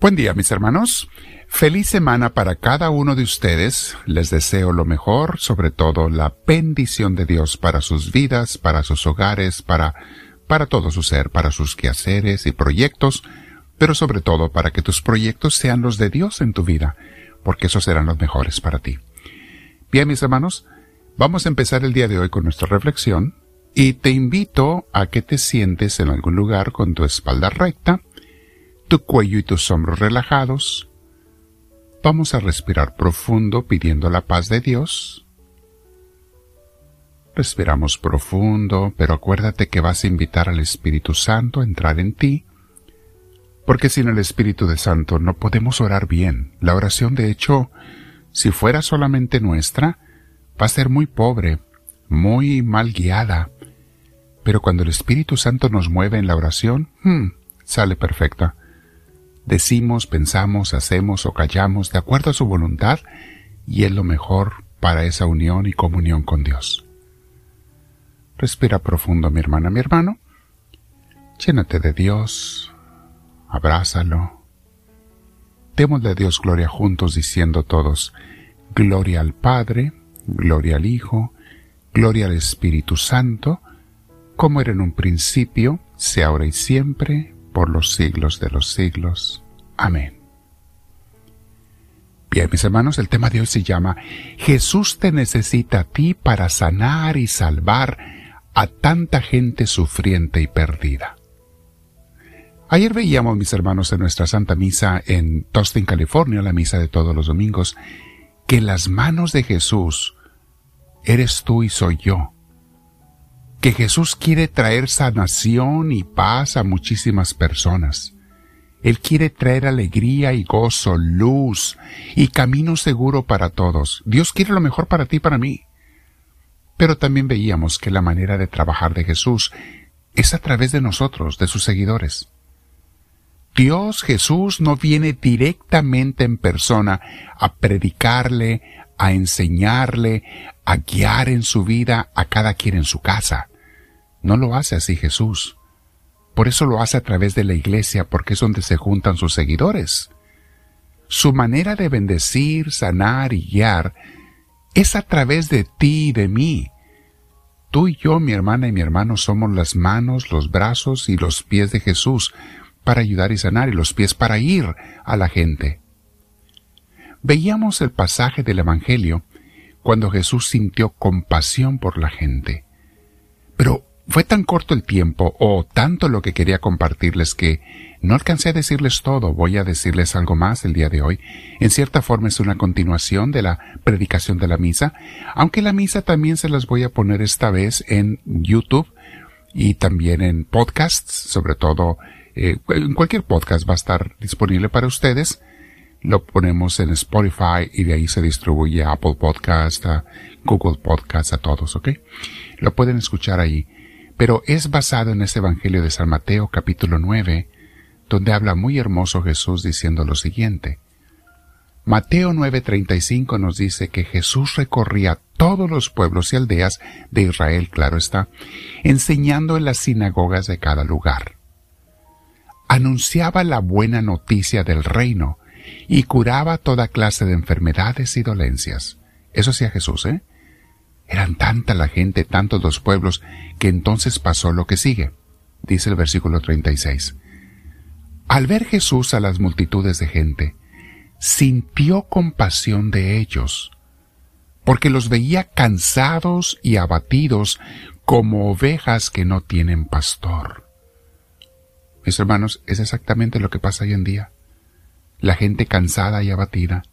Buen día, mis hermanos. Feliz semana para cada uno de ustedes. Les deseo lo mejor, sobre todo la bendición de Dios para sus vidas, para sus hogares, para, para todo su ser, para sus quehaceres y proyectos, pero sobre todo para que tus proyectos sean los de Dios en tu vida, porque esos serán los mejores para ti. Bien, mis hermanos, vamos a empezar el día de hoy con nuestra reflexión y te invito a que te sientes en algún lugar con tu espalda recta, tu cuello y tus hombros relajados. Vamos a respirar profundo pidiendo la paz de Dios. Respiramos profundo, pero acuérdate que vas a invitar al Espíritu Santo a entrar en ti, porque sin el Espíritu de Santo no podemos orar bien. La oración, de hecho, si fuera solamente nuestra, va a ser muy pobre, muy mal guiada. Pero cuando el Espíritu Santo nos mueve en la oración, hmm, sale perfecta decimos, pensamos, hacemos o callamos de acuerdo a su voluntad y es lo mejor para esa unión y comunión con Dios. Respira profundo, mi hermana, mi hermano. Llénate de Dios, abrázalo. Démosle a Dios gloria juntos diciendo todos, gloria al Padre, gloria al Hijo, gloria al Espíritu Santo, como era en un principio, sea ahora y siempre, por los siglos de los siglos. Amén. Bien, mis hermanos, el tema de hoy se llama Jesús te necesita a ti para sanar y salvar a tanta gente sufriente y perdida. Ayer veíamos, mis hermanos, en nuestra Santa Misa en Tostin, California, la misa de todos los domingos, que las manos de Jesús eres tú y soy yo que Jesús quiere traer sanación y paz a muchísimas personas. Él quiere traer alegría y gozo, luz y camino seguro para todos. Dios quiere lo mejor para ti y para mí. Pero también veíamos que la manera de trabajar de Jesús es a través de nosotros, de sus seguidores. Dios Jesús no viene directamente en persona a predicarle, a enseñarle, a guiar en su vida a cada quien en su casa. No lo hace así Jesús. Por eso lo hace a través de la iglesia, porque es donde se juntan sus seguidores. Su manera de bendecir, sanar y guiar es a través de ti y de mí. Tú y yo, mi hermana y mi hermano, somos las manos, los brazos y los pies de Jesús para ayudar y sanar y los pies para ir a la gente. Veíamos el pasaje del Evangelio cuando Jesús sintió compasión por la gente. Pero fue tan corto el tiempo o tanto lo que quería compartirles que no alcancé a decirles todo. Voy a decirles algo más el día de hoy. En cierta forma es una continuación de la predicación de la misa, aunque la misa también se las voy a poner esta vez en YouTube y también en podcasts, sobre todo eh, en cualquier podcast va a estar disponible para ustedes. Lo ponemos en Spotify y de ahí se distribuye a Apple Podcast, a Google Podcast, a todos, ¿ok? Lo pueden escuchar ahí pero es basado en ese Evangelio de San Mateo capítulo 9, donde habla muy hermoso Jesús diciendo lo siguiente. Mateo 9:35 nos dice que Jesús recorría todos los pueblos y aldeas de Israel, claro está, enseñando en las sinagogas de cada lugar. Anunciaba la buena noticia del reino y curaba toda clase de enfermedades y dolencias. Eso hacía Jesús, ¿eh? Eran tanta la gente, tantos los pueblos, que entonces pasó lo que sigue. Dice el versículo 36. Al ver Jesús a las multitudes de gente, sintió compasión de ellos, porque los veía cansados y abatidos como ovejas que no tienen pastor. Mis hermanos, es exactamente lo que pasa hoy en día. La gente cansada y abatida,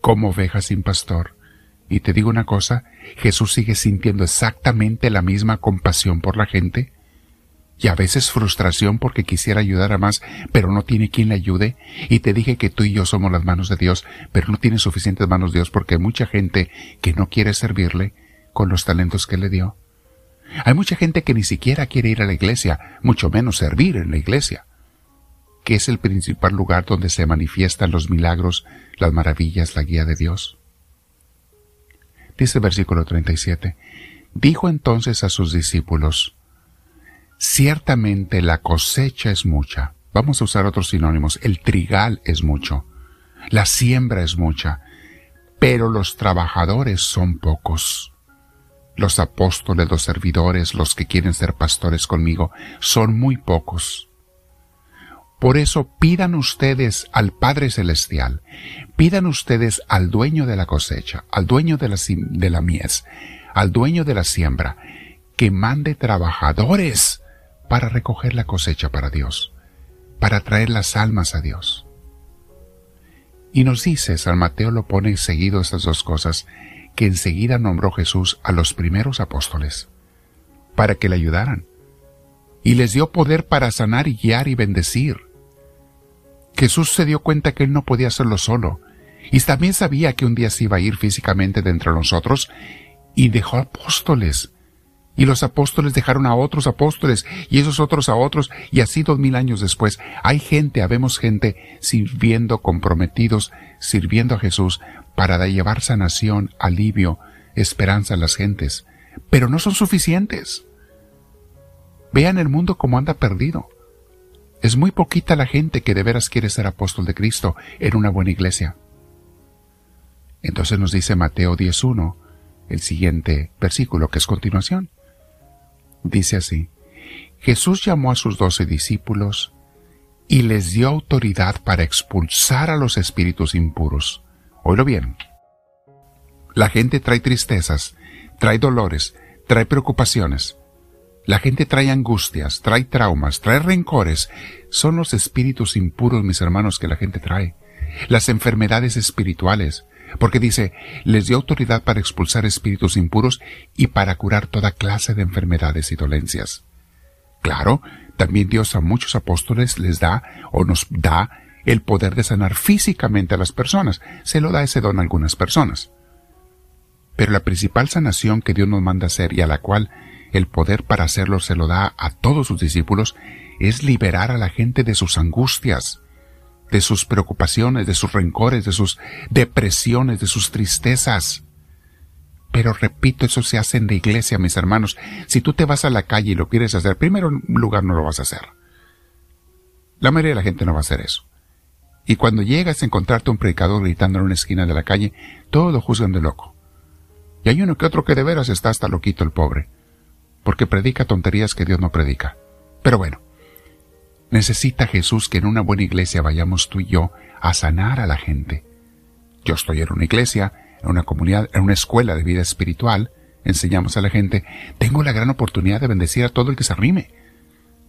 como ovejas sin pastor, y te digo una cosa, Jesús sigue sintiendo exactamente la misma compasión por la gente y a veces frustración porque quisiera ayudar a más, pero no tiene quien le ayude. Y te dije que tú y yo somos las manos de Dios, pero no tiene suficientes manos de Dios porque hay mucha gente que no quiere servirle con los talentos que le dio. Hay mucha gente que ni siquiera quiere ir a la iglesia, mucho menos servir en la iglesia, que es el principal lugar donde se manifiestan los milagros, las maravillas, la guía de Dios. Dice versículo 37. Dijo entonces a sus discípulos, Ciertamente la cosecha es mucha, Vamos a usar otros sinónimos. El trigal es mucho. La siembra es mucha. Pero los trabajadores son pocos. Los apóstoles, los servidores, los que quieren ser pastores conmigo, son muy pocos. Por eso pidan ustedes al Padre Celestial, pidan ustedes al dueño de la cosecha, al dueño de la, de la mies, al dueño de la siembra, que mande trabajadores para recoger la cosecha para Dios, para traer las almas a Dios. Y nos dice, San Mateo lo pone seguido estas dos cosas, que enseguida nombró Jesús a los primeros apóstoles, para que le ayudaran, y les dio poder para sanar y guiar y bendecir. Jesús se dio cuenta que él no podía hacerlo solo, y también sabía que un día se iba a ir físicamente de entre nosotros, y dejó apóstoles. Y los apóstoles dejaron a otros apóstoles, y esos otros a otros, y así dos mil años después, hay gente, habemos gente sirviendo, comprometidos, sirviendo a Jesús, para llevar sanación, alivio, esperanza a las gentes, pero no son suficientes. Vean el mundo como anda perdido. Es muy poquita la gente que de veras quiere ser apóstol de Cristo en una buena iglesia. Entonces nos dice Mateo 10.1, el siguiente versículo que es continuación. Dice así, Jesús llamó a sus doce discípulos y les dio autoridad para expulsar a los espíritus impuros. Oílo bien. La gente trae tristezas, trae dolores, trae preocupaciones. La gente trae angustias, trae traumas, trae rencores. Son los espíritus impuros, mis hermanos, que la gente trae. Las enfermedades espirituales, porque dice, les dio autoridad para expulsar espíritus impuros y para curar toda clase de enfermedades y dolencias. Claro, también Dios a muchos apóstoles les da o nos da el poder de sanar físicamente a las personas. Se lo da ese don a algunas personas. Pero la principal sanación que Dios nos manda hacer y a la cual el poder para hacerlo se lo da a todos sus discípulos es liberar a la gente de sus angustias, de sus preocupaciones, de sus rencores, de sus depresiones, de sus tristezas. Pero repito, eso se hace en la iglesia, mis hermanos. Si tú te vas a la calle y lo quieres hacer, primero en lugar no lo vas a hacer. La mayoría de la gente no va a hacer eso. Y cuando llegas a encontrarte un predicador gritando en una esquina de la calle, todos lo juzgan de loco. Y hay uno que otro que de veras está hasta loquito el pobre, porque predica tonterías que Dios no predica. Pero bueno, necesita Jesús que en una buena iglesia vayamos tú y yo a sanar a la gente. Yo estoy en una iglesia, en una comunidad, en una escuela de vida espiritual, enseñamos a la gente, tengo la gran oportunidad de bendecir a todo el que se arrime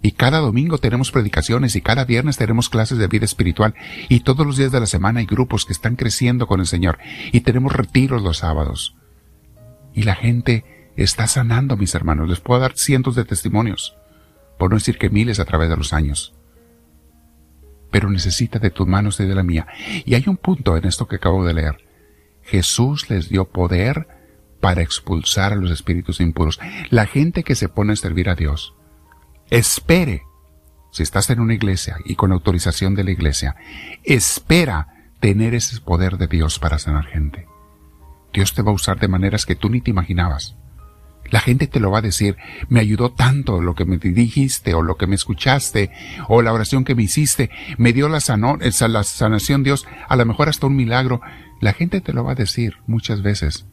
y cada domingo tenemos predicaciones y cada viernes tenemos clases de vida espiritual y todos los días de la semana hay grupos que están creciendo con el Señor y tenemos retiros los sábados. Y la gente está sanando, mis hermanos. Les puedo dar cientos de testimonios, por no decir que miles a través de los años. Pero necesita de tus manos y de la mía. Y hay un punto en esto que acabo de leer. Jesús les dio poder para expulsar a los espíritus impuros. La gente que se pone a servir a Dios Espere, si estás en una iglesia y con autorización de la iglesia, espera tener ese poder de Dios para sanar gente. Dios te va a usar de maneras que tú ni te imaginabas. La gente te lo va a decir, me ayudó tanto lo que me dijiste o lo que me escuchaste o la oración que me hiciste, me dio la, la sanación Dios, a lo mejor hasta un milagro. La gente te lo va a decir muchas veces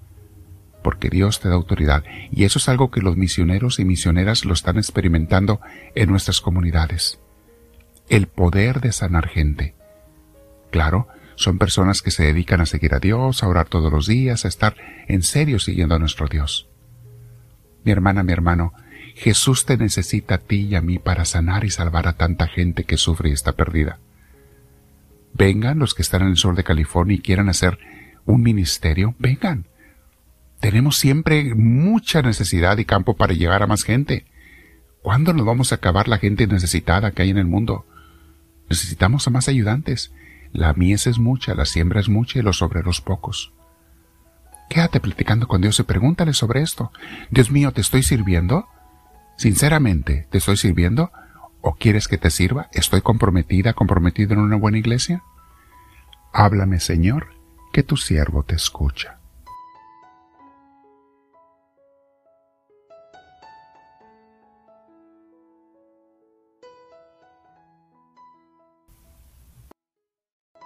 porque Dios te da autoridad. Y eso es algo que los misioneros y misioneras lo están experimentando en nuestras comunidades. El poder de sanar gente. Claro, son personas que se dedican a seguir a Dios, a orar todos los días, a estar en serio siguiendo a nuestro Dios. Mi hermana, mi hermano, Jesús te necesita a ti y a mí para sanar y salvar a tanta gente que sufre y está perdida. Vengan los que están en el sur de California y quieran hacer un ministerio, vengan. Tenemos siempre mucha necesidad y campo para llegar a más gente. ¿Cuándo nos vamos a acabar la gente necesitada que hay en el mundo? Necesitamos a más ayudantes. La mies es mucha, la siembra es mucha y los obreros pocos. Quédate platicando con Dios y pregúntale sobre esto. Dios mío, ¿te estoy sirviendo? Sinceramente, ¿te estoy sirviendo? ¿O quieres que te sirva? ¿Estoy comprometida, comprometido en una buena iglesia? Háblame, Señor, que tu siervo te escucha.